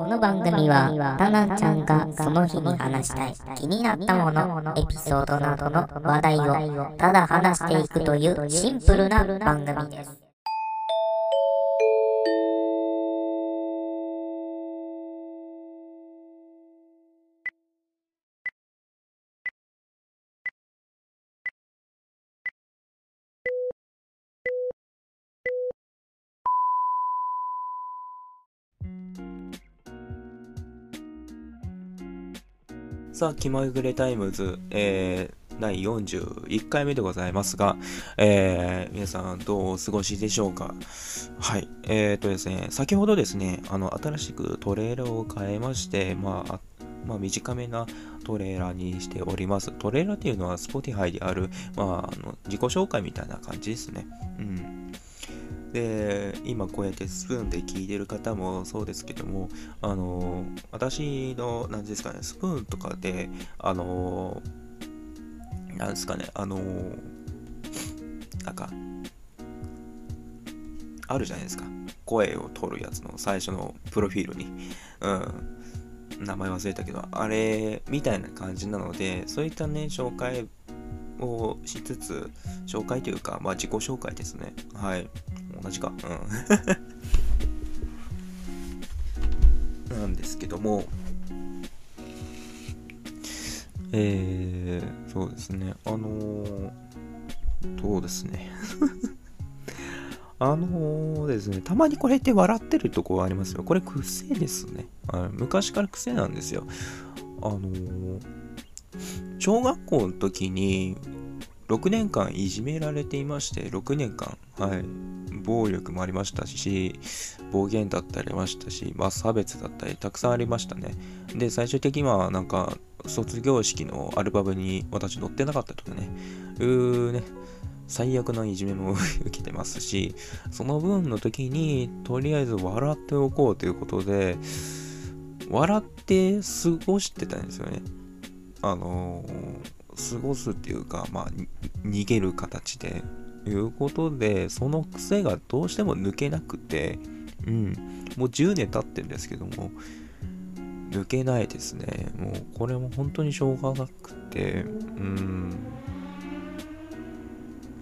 この番組は、タナちゃんがその日に話したい気になったもの、エピソードなどの話題をただ話していくというシンプルな番組です。さあ、気まぐれタイムズ、えー、第41回目でございますが、えー、皆さんどうお過ごしでしょうか？はい。えーとですね、先ほどですね、あの、新しくトレーラーを変えまして、まあ、まあ、短めなトレーラーにしております。トレーラーっていうのは Spotify である、まあ、あの自己紹介みたいな感じですね。うん。で、今こうやってスプーンで聞いてる方もそうですけども、あの、私の、何ですかね、スプーンとかで、あの、なんですかね、あの、なんか、あるじゃないですか。声を取るやつの最初のプロフィールに。うん。名前忘れたけど、あれみたいな感じなので、そういったね、紹介をしつつ、紹介というか、まあ自己紹介ですね。はい。同じか。うん。なんですけども、えー、そうですね。あのー、そうですね。あのーですね、たまにこれって笑ってるとこありますよ。これ癖ですね。はい昔から癖なんですよ。あのー小学校の時に6年間いじめられていまして、6年間、はい、暴力もありましたし、暴言だったりありましたし、まあ、差別だったりたくさんありましたね。で、最終的にはなんか、卒業式のアルバムに私載ってなかったとかね、うーね、最悪ないじめも受けてますし、その分の時に、とりあえず笑っておこうということで、笑って過ごしてたんですよね。あのー、過ごすっていうか、まあ、逃げる形で、いうことで、その癖がどうしても抜けなくて、うん、もう10年経ってるんですけども、抜けないですね。もう、これも本当にしょうがなくて、うん、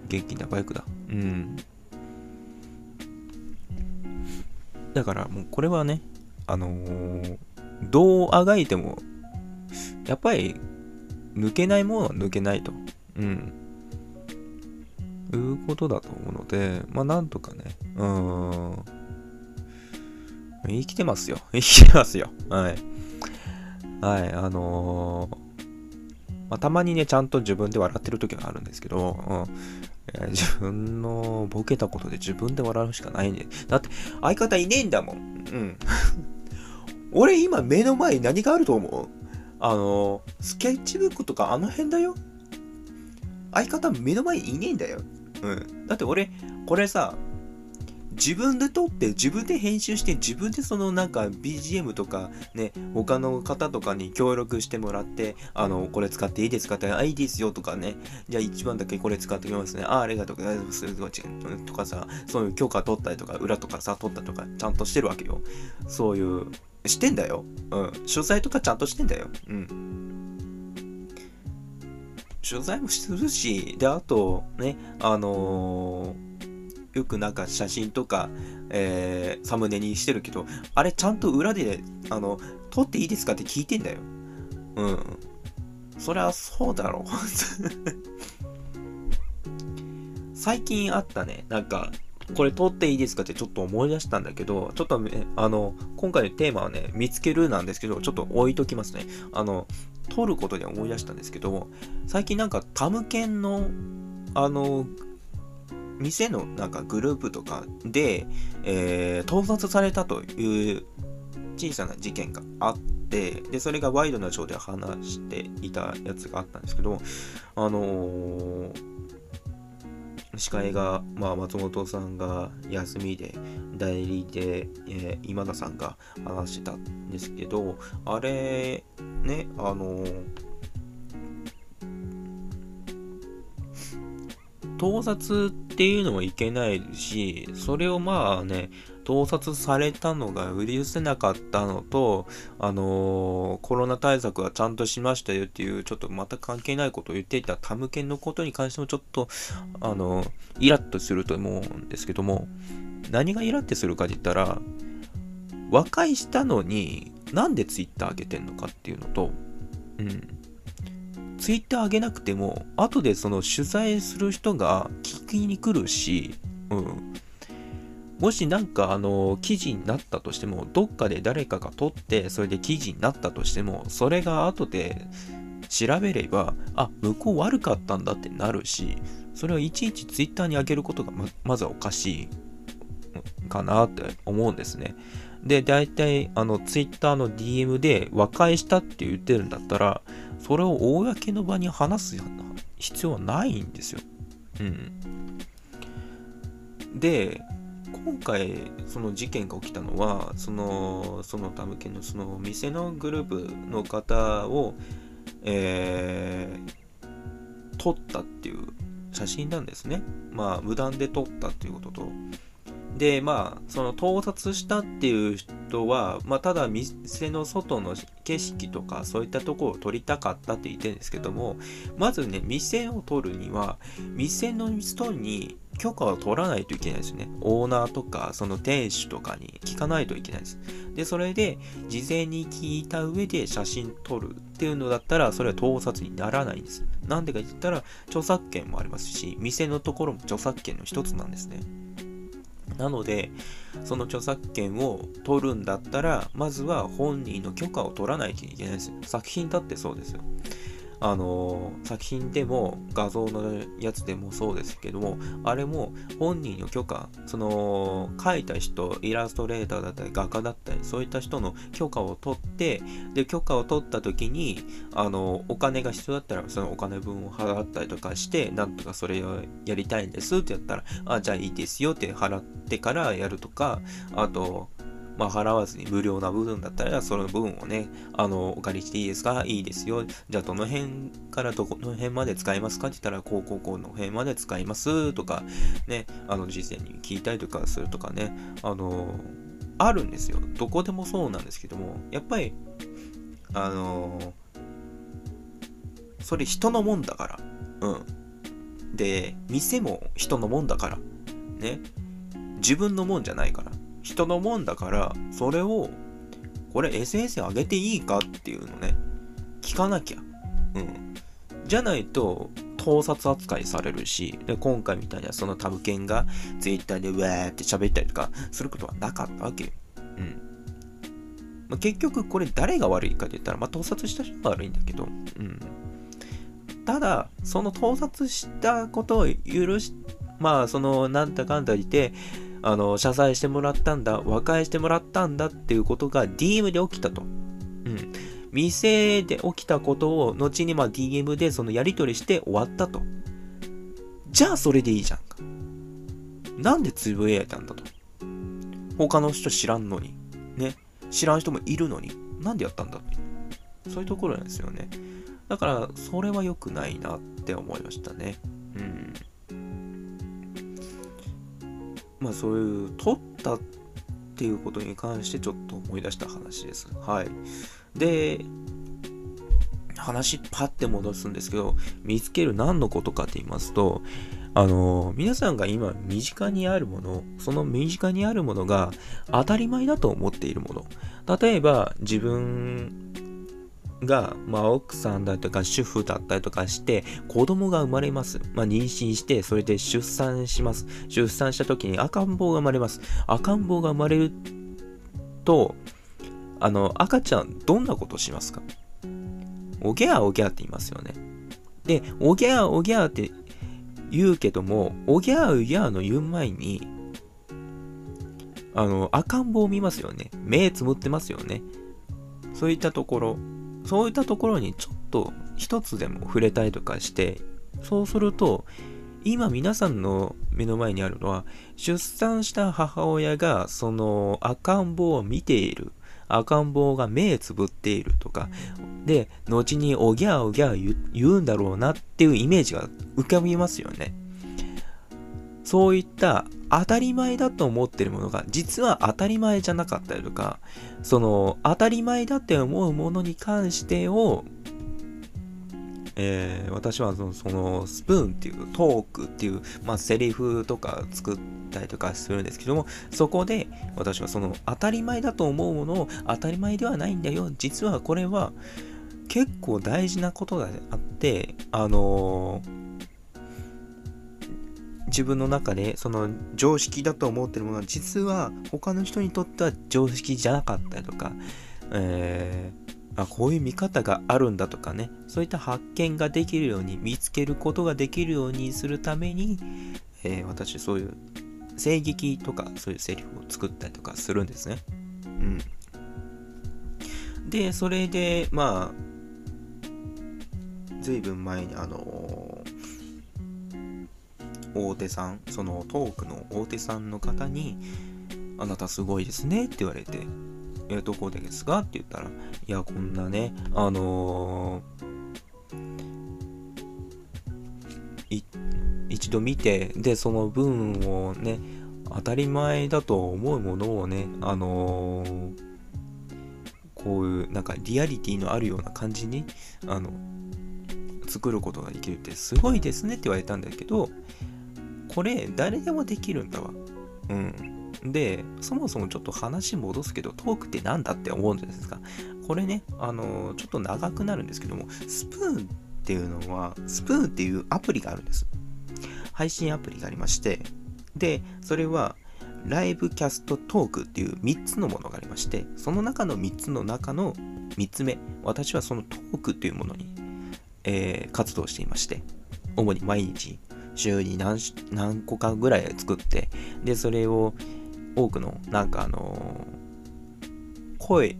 元気なバイクだ。うん。だからもうこれはね、あのーどうあがいても、やっぱり抜けないものは抜けないと。うん。いうことだと思うので、まあなんとかね、うーん。生きてますよ。生きてますよ。はい。はい、あのーまあ、たまにね、ちゃんと自分で笑ってる時があるんですけど、うん自分のボケたことで自分で笑うしかないんで。だって、相方いねえんだもん。うん。俺今目の前に何があると思う？あの、スケッチブックとかあの辺だよ。相方目の前にいねえんだよ。うん。だって俺、これさ、自分で撮って、自分で編集して、自分でそのなんか BGM とかね、他の方とかに協力してもらって、あの、これ使っていいですかって、あ、いいですよとかね、じゃあ一番だけこれ使ってみますね。あ、ありがとうございます。とかさ、そういう許可取ったりとか、裏とかさ、取ったとか、ちゃんとしてるわけよ。そういう、してんだよ。うん。取材とかちゃんとしてんだよ。うん。取材もするし、で、あと、ね、あのーよくなんか写真とか、えーサムネにしてるけど、あれちゃんと裏で、あの、撮っていいですかって聞いてんだよ。うん。そりゃそうだろう。最近あったね、なんか、これ撮っていいですかってちょっと思い出したんだけど、ちょっと、あの、今回のテーマはね、見つけるなんですけど、ちょっと置いときますね。あの、撮ることで思い出したんですけど、最近なんかタムケンの、あの、店のなんかグループとかで、えー盗撮されたという小さな事件があって、で、それがワイドなショーで話していたやつがあったんですけど、あのー司会が、まあ、松本さんが休みで、代理で、えー今田さんが話してたんですけど、あれ、ね、あのー盗撮っていうのもいけないし、それをまあね、盗撮されたのが許せなかったのと、あのー、コロナ対策はちゃんとしましたよっていう、ちょっとまた関係ないことを言っていたタムケンのことに関してもちょっと、あのー、イラッとすると思うんですけども、何がイラッとするかって言ったら、和解したのに、なんでツイッター上げてんのかっていうのと、うん。ツイッター上げなくても、後でその取材する人が聞きに来るし、うん。もしなんかあの記事になったとしても、どっかで誰かが撮って、それで記事になったとしても、それが後で調べれば、あ、向こう悪かったんだってなるし、それをいちいちツイッターに上げることがままずはおかしいかなって思うんですね。で、大体、あの、ツイッターの DM で和解したって言ってるんだったら、それを公の場に話す必要はないんですよ。うん。で、今回その事件が起きたのはそのそのタムケンのその店のグループの方を、えー、撮ったっていう写真なんですねまあ無断で撮ったっていうこととでまあその盗撮したっていう人は、まあ、ただ店の外の景色とかそういったところを撮りたかったって言ってるんですけどもまずね店を撮るには店の人に許可を取らないといけないですね。オーナーとか、その店主とかに聞かないといけないです。で、それで、事前に聞いた上で写真撮るっていうのだったら、それは盗撮にならないんです。なんでか言ったら、著作権もありますし、店のところも著作権の一つなんですね。なので、その著作権を取るんだったら、まずは本人の許可を取らないといけないですよ。作品だってそうですよ。あの作品でも画像のやつでもそうですけどもあれも本人の許可その描いた人イラストレーターだったり画家だったりそういった人の許可を取ってで許可を取った時にあのお金が必要だったらそのお金分を払ったりとかしてなんとかそれをやりたいんですってやったらあじゃあいいですよって払ってからやるとかあとまあ、払わずに無料な部分だったら、その部分をね、あの、お借りしていいですか？いいですよ。じゃあ、どの辺からどこの辺まで使いますかって言ったら、こう、こう、こうの辺まで使います？とか、ね、あの、事前に聞いたりとかするとかね、あの、あるんですよ。どこでもそうなんですけども、やっぱり、あの、それ人のもんだから。うん。で、店も人のもんだから。ね。自分のもんじゃないから。人のもんだから、それを、これ SNS 上げていいかっていうのね、聞かなきゃ。うん。じゃないと、盗撮扱いされるし、で今回みたいなそのタブケンが Twitter でウェーって喋ったりとかすることはなかったわけ。うん。まあ、結局これ誰が悪いかって言ったら、まあ、盗撮した人が悪いんだけど、うん。ただ、その盗撮したことを許し、まあ、その、なんだかんだ言って、あの、謝罪してもらったんだ、和解してもらったんだっていうことが DM で起きたと。うん。店で起きたことを後にま DM でそのやり取りして終わったと。じゃあそれでいいじゃんか。なんでつぶやいたんだと。他の人知らんのに。ね。知らん人もいるのに。なんでやったんだ。そういうところなんですよね。だから、それは良くないなって思いましたね。まあそういう取ったっていうことに関してちょっと思い出した話です。はい。で、話パッて戻すんですけど、見つける何のことかって言いますと、あの、皆さんが今身近にあるもの、その身近にあるものが当たり前だと思っているもの。例えば自分が、まあ、奥さんだとか主婦だったりとかして子供が生まれます。まあ、妊娠してそれで出産します。出産した時に赤ん坊が生まれます。赤ん坊が生まれると、あの、赤ちゃんどんなことしますか？おぎゃーおぎゃーって言いますよね。で、おぎゃーおぎゃーって言うけども、おぎゃーおぎゃーの言う前に、あの、赤ん坊を見ますよね。目つむってますよね。そういったところ。そういったところにちょっと一つでも触れたりとかして、そうすると、今皆さんの目の前にあるのは、出産した母親がその赤ん坊を見ている。赤ん坊が目つぶっているとか、で、後におぎゃおぎゃ言うんだろうなっていうイメージが浮かびますよね。そういった当たり前だと思ってるものが実は当たり前じゃなかったりとかその当たり前だって思うものに関してをえー、私はそのそのスプーンっていうトークっていう、まあ、セリフとか作ったりとかするんですけどもそこで私はその当たり前だと思うものを当たり前ではないんだよ。実はこれは結構大事なことがあってあのー自分の中でその常識だと思ってるものは実は他の人にとっては常識じゃなかったりとか、えー、あこういう見方があるんだとかねそういった発見ができるように見つけることができるようにするために、えー、私そういう声劇とかそういうセリフを作ったりとかするんですね。うん。で、それで、まあ、ずいぶん前にあの大手さん、そのトークの大手さんの方に、あなたすごいですねって言われて、えどこでですかって言ったら、いや、こんなね、あのー、一度見て、で、その文をね、当たり前だと思うものをね、あのー、こういうなんかリアリティのあるような感じにあの作ることができるってすごいですねって言われたんだけどこれ誰でもできるんだわ。うん。で、そもそもちょっと話戻すけど、トークって何だって思うんですが、これね、あの、ちょっと長くなるんですけども、スプーンっていうのは、スプーンっていうアプリがあるんです。配信アプリがありまして、で、それは、ライブキャストトークっていう3つのものがありまして、その中の3つの中の3つ目、私はそのトークっていうものに、えー、活動していまして、主に毎日、週に何何個かぐらい作って、で、それを、多くのなんかあの声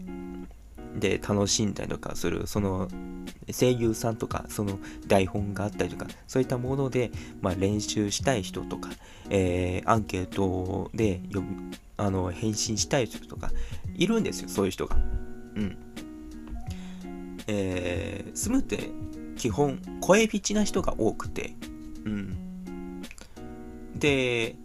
で楽しんだりとかするその声優さんとかその台本があったりとかそういったもので、まあ、練習したい人とか、えー、アンケートで読あの返信したい人とかいるんですよそういう人が。うん。えー、スムって基本声ピチな人が多くて、うん、で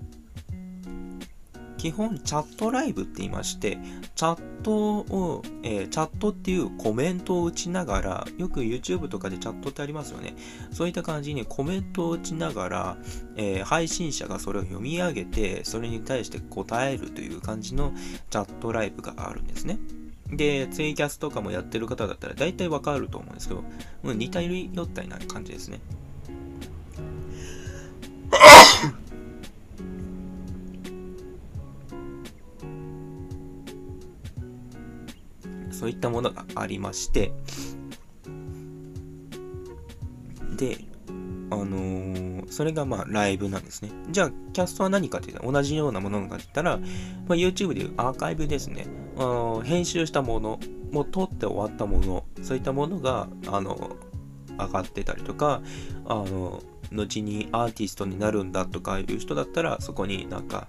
基本チャットライブって言いまして、チャットを、えー、チャットっていうコメントを打ちながら、よく YouTube とかでチャットってありますよね。そういった感じにコメントを打ちながら、えー、配信者がそれを読み上げて、それに対して答えるという感じのチャットライブがあるんですね。で、ツイキャスとかもやってる方だったら大体わかると思うんですけど、うん、似たり寄ったりな感じですね。そういったものがありましてであのー、それがまあライブなんですね。じゃあ、キャストは何かって言ったら同じようなものかって言ったら、まあ、YouTube でいうアーカイブですね。あの編集したもの、もう撮って終わったもの、そういったものが、あの、上がってたりとか、あの、後にアーティストになるんだとかいう人だったら、そこになんか、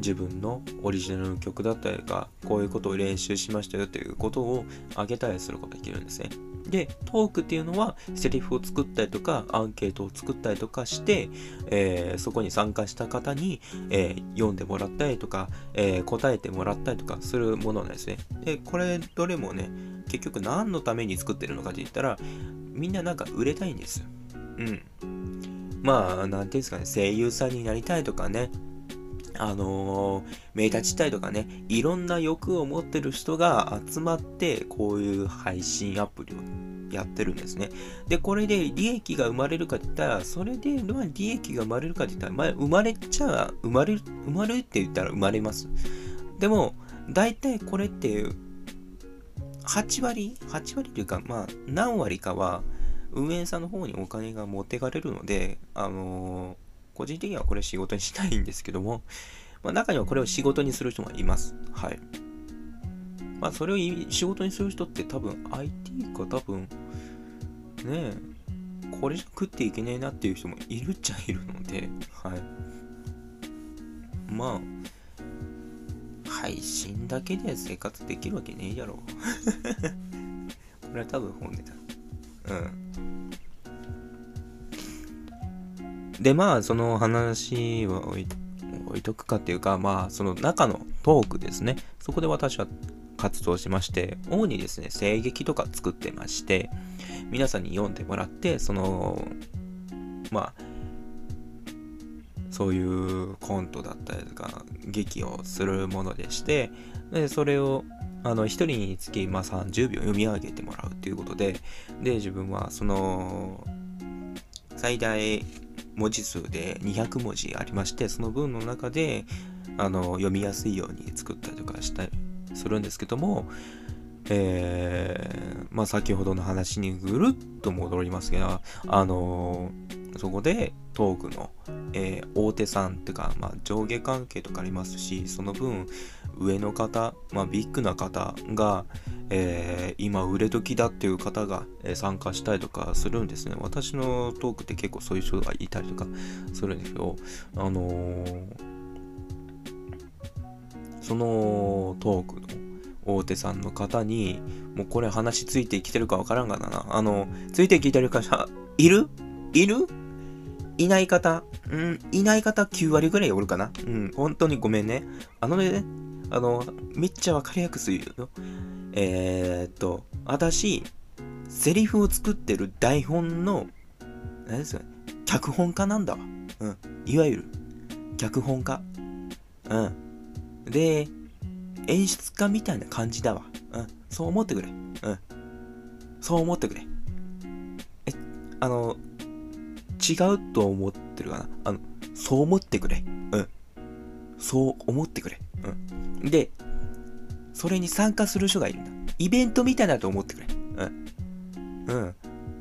自分のオリジナルの曲だったりとかこういうことを練習しましたよということをあげたりすることができるんですね。で、トークっていうのは、セリフを作ったりとか、アンケートを作ったりとかして、えー、そこに参加した方に、えー、読んでもらったりとか、えー、答えてもらったりとかするものなんですね。で、これ、どれもね、結局何のために作ってるのかって言ったら、みんななんか売れたいんですよ。うん。まあ、なんていうんですかね、声優さんになりたいとかね、あのー、目立ちたいとかね、いろんな欲を持ってる人が集まって、こういう配信アプリをやってるんですね。で、これで利益が生まれるかって言ったら、それで、まあ、利益が生まれるかって言ったら、まあ、生まれちゃう、生まれる、生まれるって言ったら生まれます。でも、大体これって、8割 ?8 割というか、まあ、何割かは、運営さんの方にお金が持ってかれるので、あのー個人的にはこれ仕事にしたいんですけども、まあ、中にはこれを仕事にする人もいます。はい。まあ、それを仕事にする人って多分 IT か多分、ねえこれじゃ食っていけねえなっていう人もいるっちゃいるので、はい。まあ、配信だけで生活できるわけねえやろ。これは多分本音だ。うん。で、まあ、その話は置いとくかっていうか、まあ、その中のトークですね。そこで私は活動しまして、主にですね、声劇とか作ってまして、皆さんに読んでもらって、その、まあ、そういうコントだったりとか、劇をするものでして、で、それを、あの、一人につき、まあ、30秒読み上げてもらうということで、で、自分は、その、最大文字数で200文字ありまして、その文の中で、あの、読みやすいように作ったりとかしたりするんですけども、えー、まあ先ほどの話にぐるっと戻りますが、あのー、そこでトークの、えー、大手さんっていうか、まあ、上下関係とかありますし、その分上の方、まあ、ビッグな方が、えー、今売れ時だっていう方が、参加したりとかするんですね。私のトークって結構そういう人がいたりとか するんですけど、あのー、そのトークの大手さんの方に、もうこれ話ついてきてるかわからんがな。あの、ついてきてる方、いる？いる？いない方、うん、いない方9割ぐらいおるかなうん、本当にごめんね。あのね、あの、めっちゃわかりやすいよ。えー、っと、私、セリフを作ってる台本の、何ですか脚本家なんだわ。うん。いわゆる、脚本家。うん。で、演出家みたいな感じだわ。うん。そう思ってくれ。うん。そう思ってくれ。え、あの、違うと思ってるかな？あの、そう思ってくれ。うん。そう思ってくれ。うん。で、それに参加する人がいるんだ。イベントみたいだと思ってくれ。うん。うん。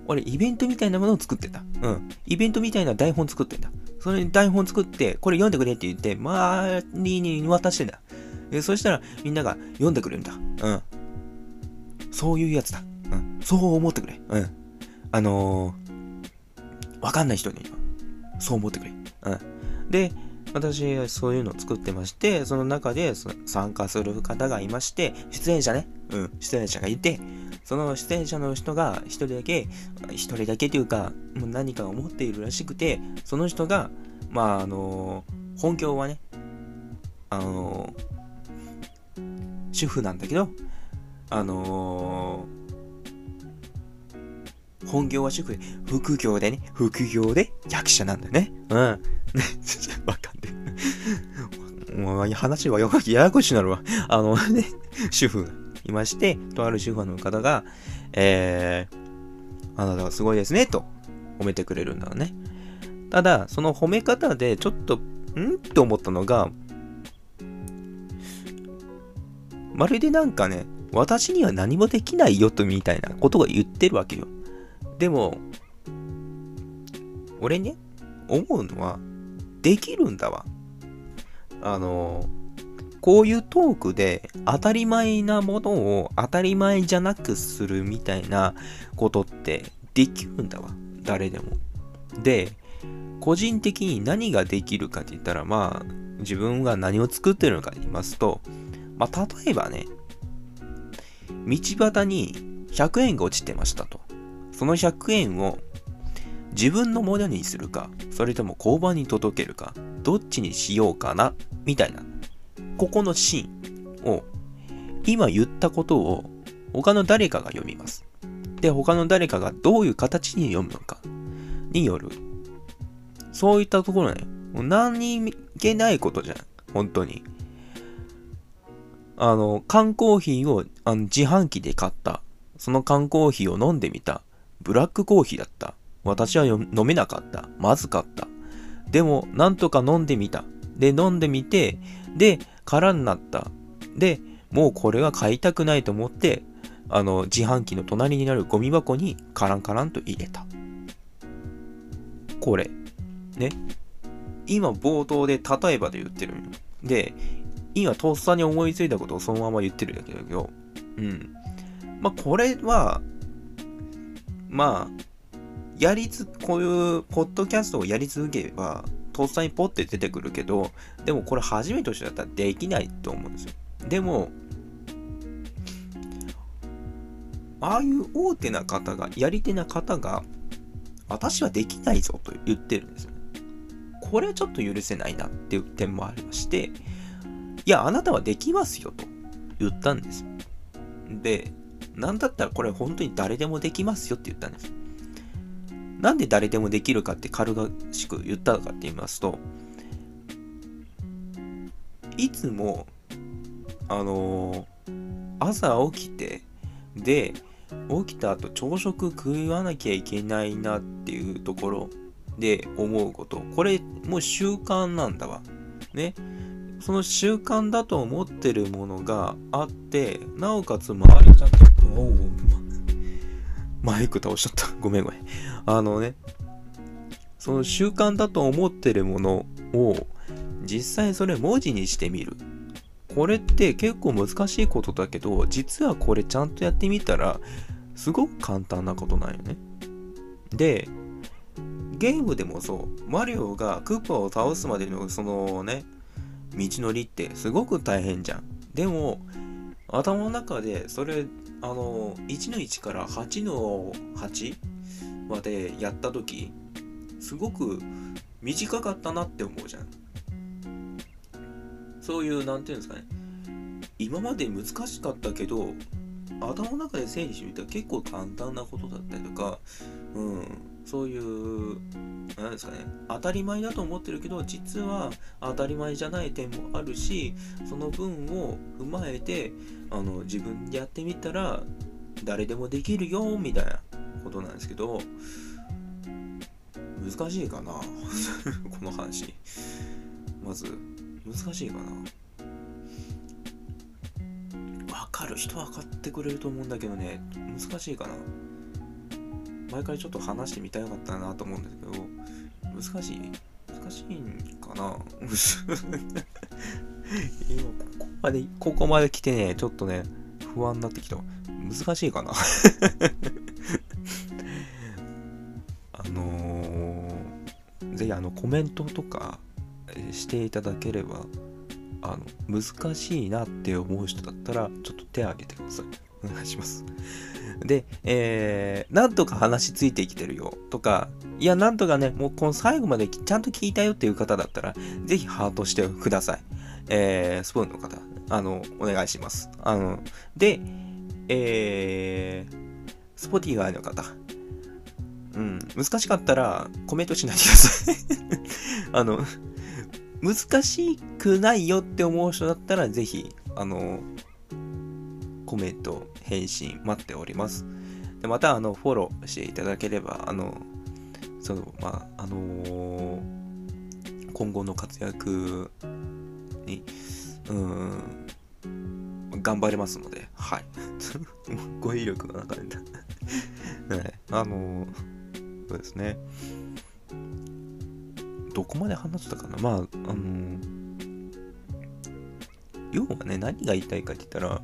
俺、イベントみたいなものを作ってんだ。うん。イベントみたいな台本作ってんだ。それに台本作って、これ読んでくれって言って、周りに渡してんだ。で、そしたらみんなが読んでくれるんだ。うん。そういうやつだ。うん。そう思ってくれ。うん。あのー、わかんない人には、そう思ってくれ。うん。で、私そういうのを作ってまして、その中で参加する方がいまして、出演者ね。うん。出演者がいて、その出演者の人が一人だけ、一人だけというか、もう何かを持っているらしくて、その人が、まあ、あの、本業はね、あの主婦なんだけど、あの、本業は主婦で、副業でね、副業で役者なんだよね。うん。わかんねもう話はややこしになるわ。あのね、主婦がいまして、とある主婦の方が、えー、あなたはすごいですね、と褒めてくれるんだよね。ただ、その褒め方でちょっと、んって思ったのが、まるでなんかね、私には何もできないよとみたいなことが言ってるわけよ。でも、俺ね、思うのは、できるんだわ。あの、こういうトークで当たり前なものを当たり前じゃなくするみたいなことってできるんだわ。誰でも。で、個人的に何ができるかって言ったら、まあ、自分が何を作ってるのかと言いますと、まあ、例えばね、道端に100円が落ちてましたと。その100円を自分のものにするか、それとも交番に届けるか、どっちにしようかな、みたいな。ここのシーンを、今言ったことを他の誰かが読みます。で、他の誰かがどういう形に読むのかによる。そういったところね、もう何気ないことじゃん。本当に。あの、缶コーヒーをあの自販機で買った。その缶コーヒーを飲んでみた。ブラックコーヒーだった。私は飲めなかった。まずかった。でも、なんとか飲んでみた。で、飲んでみて、で、空になった。で、もうこれは買いたくないと思って、あの、自販機の隣になるゴミ箱にカランカランと入れた。これ。ね。今冒頭で例えばで言ってるで、今とっさに思いついたことをそのまま言ってるだけだけど、うん。まあ、これは、まあ、やりつ、こういうポッドキャストをやり続ければ、とっさにポッて出てくるけど、でもこれ初めとしてだったらできないと思うんですよ。でも、ああいう大手な方が、やり手な方が、私はできないぞと言ってるんですよ。これはちょっと許せないなっていう点もありましていやあなたはできますよと言ったんですでなんだったらこれ本当に誰でもできますよって言ったんですなんで誰でもできるかって軽々しく言ったのかって言いますといつもあのー、朝起きてで起きた後朝食食わなきゃいけないなっていうところで思うこと。これもう習慣なんだわ。ね。その習慣だと思ってるものがあってなおかつ周りちゃんとおおマイク倒しちゃった。ごめんごめん。あのねその習慣だと思ってるものを実際それ文字にしてみる。これって結構難しいことだけど実はこれちゃんとやってみたらすごく簡単なことなんよね。でゲームでもそう。マリオがクッパを倒すまでのそのね道のりってすごく大変じゃん。でも頭の中でそれあの1の1から8の8までやった時すごく短かったなって思うじゃん。そういう何て言うんですかね。今まで難しかったけど頭の中で整理してみたら結構簡単なことだったりとか、うん、そういう何ですかね。当たり前だと思ってるけど実は当たり前じゃない点もあるしその分を踏まえてあの自分でやってみたら誰でもできるよみたいな。ことなんですけど難しいかな。この話。まず難しいかな。分かる。人分かってくれると思うんだけどね。難しいかな。毎回ちょっと話してみたかったなと思うんですけど難しい。難しいんかな。今ここまでここまで来てねちょっとね不安になってきた。難しいかな。ぜひあのコメントとかしていただければあの難しいなって思う人だったらちょっと手を挙げてくださいお願いしますで、えー、なんとか話ついてきてるよとか、いや、なんとかね、もうこの最後までちゃんと聞いたよっていう方だったら、ぜひハートしてください。えー、スプーンの方、あの、お願いします。あの、で、えー、スポティガイの方、うん、難しかったらコメントしないでください あの、難しくないよって思う人だったら、ぜひ、あの、コメント、返信待っております。でまた、あの、フォローしていただければ、あの、その、まあ、あのー、今後の活躍に、うん、頑張れますので、はい。語彙力がなかった。はい。あのー、そうですね。どこまで話したかな？まあ、あの、要はね、何が言いたいかって言ったら、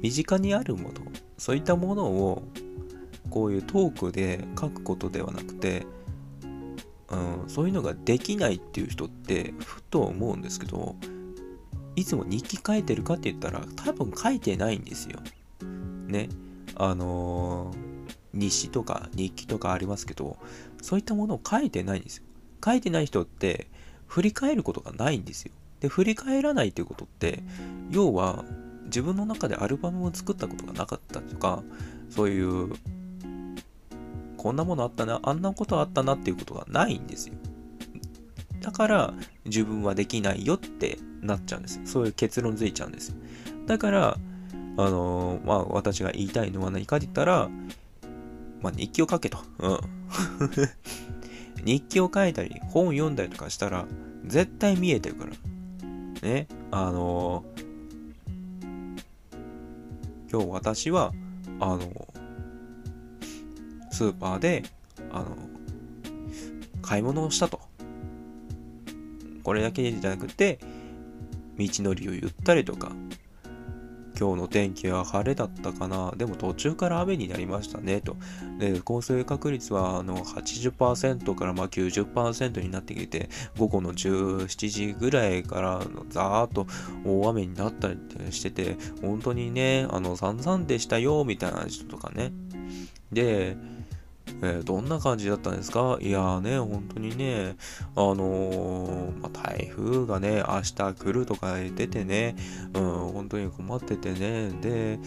身近にあるものそういったものをこういうトークで書くことではなくて、うん、そういうのができないっていう人ってふと思うんですけどいつも日記書いてるかって言ったら多分書いてないんですよ。ね。あのー、日誌とか日記とかありますけどそういったものを書いてないんですよ。書いてない人って振り返ることがないんですよ。で振り返らないっていうことって要は自分の中でアルバムを作ったことがなかったとかそういうこんなものあったなあんなことあったなっていうことがないんですよだから自分はできないよってなっちゃうんですそういう結論づいちゃうんですだからあのー、まあ私が言いたいのは何かって言ったらまあ日記を書けと。うん。日記を書いたり本を読んだりとかしたら絶対見えてるから。ね。あのー今日私は、あの、スーパーで、あの、買い物をしたと。これだけじゃなくて、道のりを言ったりとか、今日の天気は晴れだったかなでも途中から雨になりましたねと。で、降水確率はあの80%からま90%になってきて、午後の17時ぐらいからザーッと大雨になったりしてて、本当にね、あの散々でしたよみたいな人とかね。で、えー、どんな感じだったんですか？いやーね、本当にね、あのー、まあ、台風がね、明日来るとか出てね、うん、本当に困っててね、で、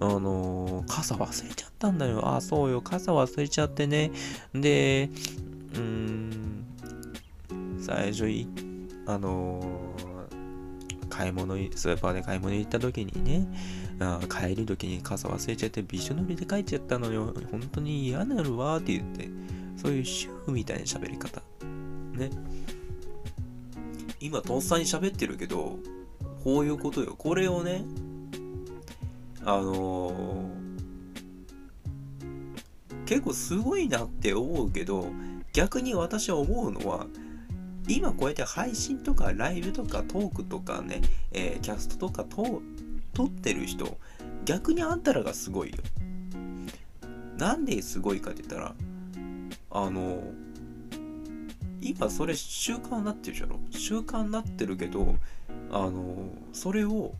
あのー、傘忘れちゃったんだよ。あ、そうよ、傘忘れちゃってね。で、うん、最初い、あの買い物、スーパーで買い物行った時にね、あ帰り時に傘忘れちゃってびしょ濡れで帰っちゃったのよ。本当に嫌なるわって言って、そういう主婦みたいな喋り方。ね。今、とっさに喋ってるけど、こういうことよ。これをね、あのー、結構すごいなって思うけど、逆に私は思うのは、今こうやって配信とかライブとかトークとかね、えー、キャストとかと撮ってる人、逆にあんたらがすごいよ。なんですごいかって言ったら、あの、今それ習慣になってるじゃろ？習慣になってるけど、あの、それを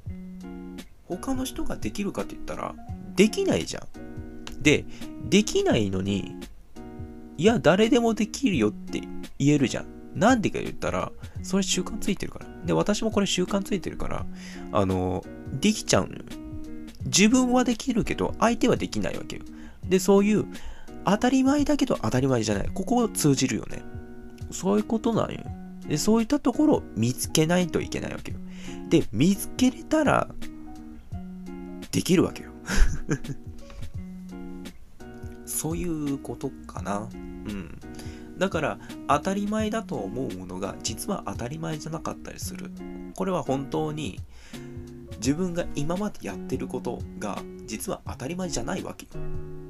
他の人ができるかって言ったら、できないじゃん。で、できないのに、いや、誰でもできるよって言えるじゃん。なんでか言ったら、それ習慣ついてるから。で、私もこれ習慣ついてるから、あの、できちゃうのよ。自分はできるけど、相手はできないわけよ。で、そういう、当たり前だけど当たり前じゃない。ここを通じるよね。そういうことなんよ。で、そういったところを見つけないといけないわけよ。で、見つけれたら、できるわけよ。そういうことかな。うん。だから当たり前だと思うものが実は当たり前じゃなかったりする。これは本当に自分が今までやってることが実は当たり前じゃないわけよ。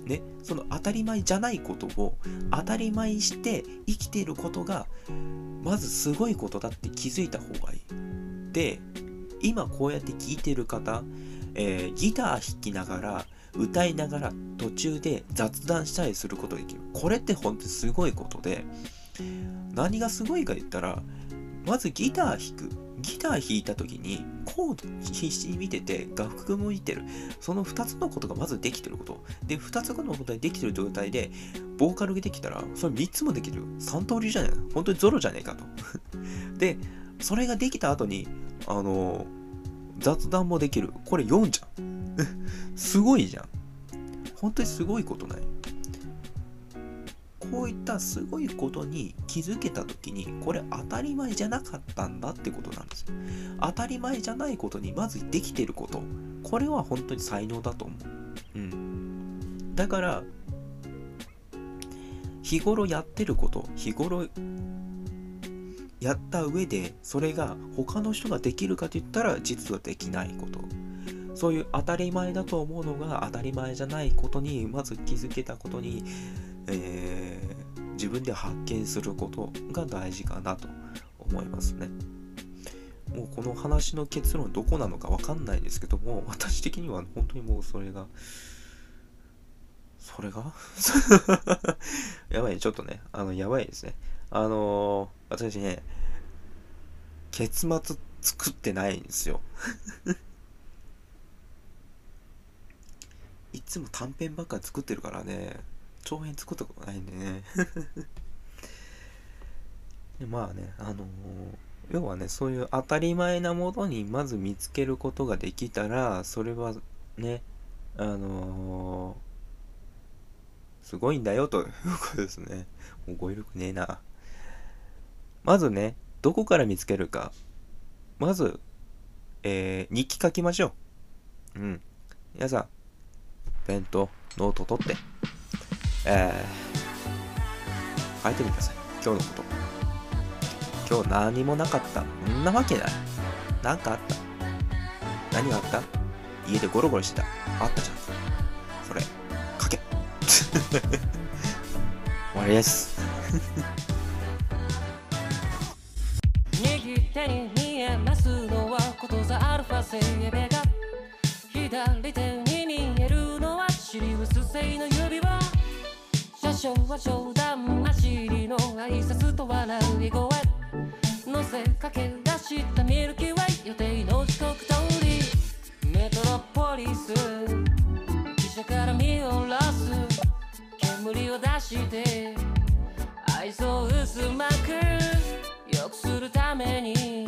ね、その当たり前じゃないことを当たり前して生きてることがまずすごいことだって気づいた方がいい。で、今こうやって聞いてる方、えー、ギター弾きながら歌いながら途中で雑談したりすることができる。これって本当にすごいことで、何がすごいか言ったら、まずギター弾く。ギター弾いた時にコード必死に見てて楽譜も見てる。その2つのことがまずできてること。で、2つのことができてる状態で、ボーカルができたら、それ3つもできる。3通りじゃない本当にゾロじゃねえかと。で、それができた後に、あの、雑談もできる。これ4じゃん。すごいじゃん。本当にすごいことない？こういったすごいことに気づけた時にこれ当たり前じゃなかったんだってことなんですよ。当たり前じゃないことにまずできてることこれは本当に才能だと思う。うん。だから日頃やってること日頃やった上でそれが他の人ができるかと言ったら実はできないことそういう当たり前だと思うのが当たり前じゃないことにまず気づけたことに、えー、自分で発見することが大事かなと思いますね。もうこの話の結論どこなのかわかんないですけども私的には本当にもうそれがそれが？やばい、ちょっとね、あの、やばいですね。あのー、私ね、結末作ってないんですよいつも短編ばっか作ってるからね。長編作ったことないんでね。でまあねあのー、要はねそういう当たり前なものにまず見つけることができたらそれはねあのー、すごいんだよということですね。もう語彙力ねえな。まずねどこから見つけるか。まずえー、日記書きましょう。うん。皆さんペンとノート取って、えー、書いてみてください。今日のこと。今日何もなかった。んなわけない。なんかあった何があった？家でゴロゴロしてた。あったじゃん。それ、書け。終わりです。右手に見えますのはことざアルファセイベが左手走り薄性の指輪車掌は冗談なしりの挨拶と笑い声乗せかけ出したミルキーウェイ予定の時刻通りメトロポリス汽車から見下ろす煙を出して愛想渦巻く良くするために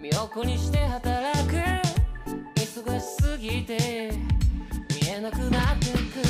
身を粉にして働く。忙しすぎて。なくなってく。